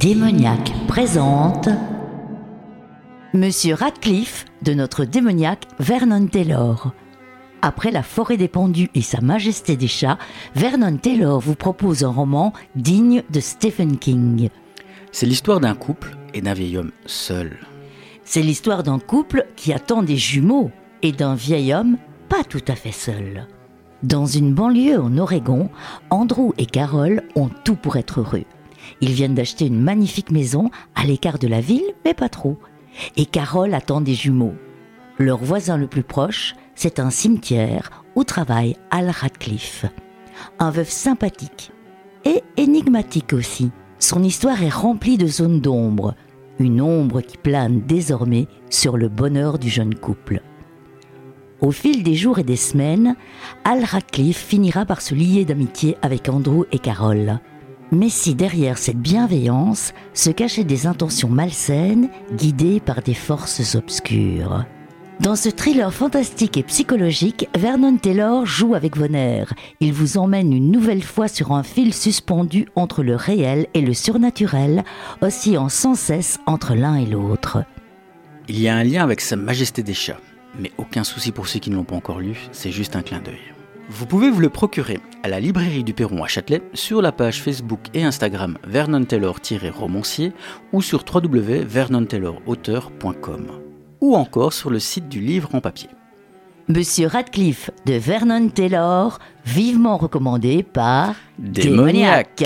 Démoniaque présente Monsieur Radcliffe de notre démoniaque Vernon Taylor. Après La forêt des pendus et Sa majesté des chats, Vernon Taylor vous propose un roman digne de Stephen King. C'est l'histoire d'un couple et d'un vieil homme seul. C'est l'histoire d'un couple qui attend des jumeaux et d'un vieil homme pas tout à fait seul. Dans une banlieue en Oregon, Andrew et Carol ont tout pour être heureux. Ils viennent d'acheter une magnifique maison à l'écart de la ville, mais pas trop. Et Carol attend des jumeaux. Leur voisin le plus proche, c'est un cimetière où travaille Al Radcliffe. Un veuf sympathique et énigmatique aussi. Son histoire est remplie de zones d'ombre, une ombre qui plane désormais sur le bonheur du jeune couple. Au fil des jours et des semaines, Al Radcliffe finira par se lier d'amitié avec Andrew et Carol. Mais si derrière cette bienveillance se cachaient des intentions malsaines guidées par des forces obscures. Dans ce thriller fantastique et psychologique, Vernon Taylor joue avec vos nerfs. Il vous emmène une nouvelle fois sur un fil suspendu entre le réel et le surnaturel, oscillant sans cesse entre l'un et l'autre. Il y a un lien avec Sa Majesté des Chats, mais aucun souci pour ceux qui ne l'ont pas encore lu, c'est juste un clin d'œil. Vous pouvez vous le procurer à la librairie du Perron à Châtelet, sur la page Facebook et Instagram Vernon Taylor-romancier ou sur www.vernontaylorauteur.com ou encore sur le site du livre en papier. Monsieur Radcliffe de Vernon Taylor, vivement recommandé par Démoniaque.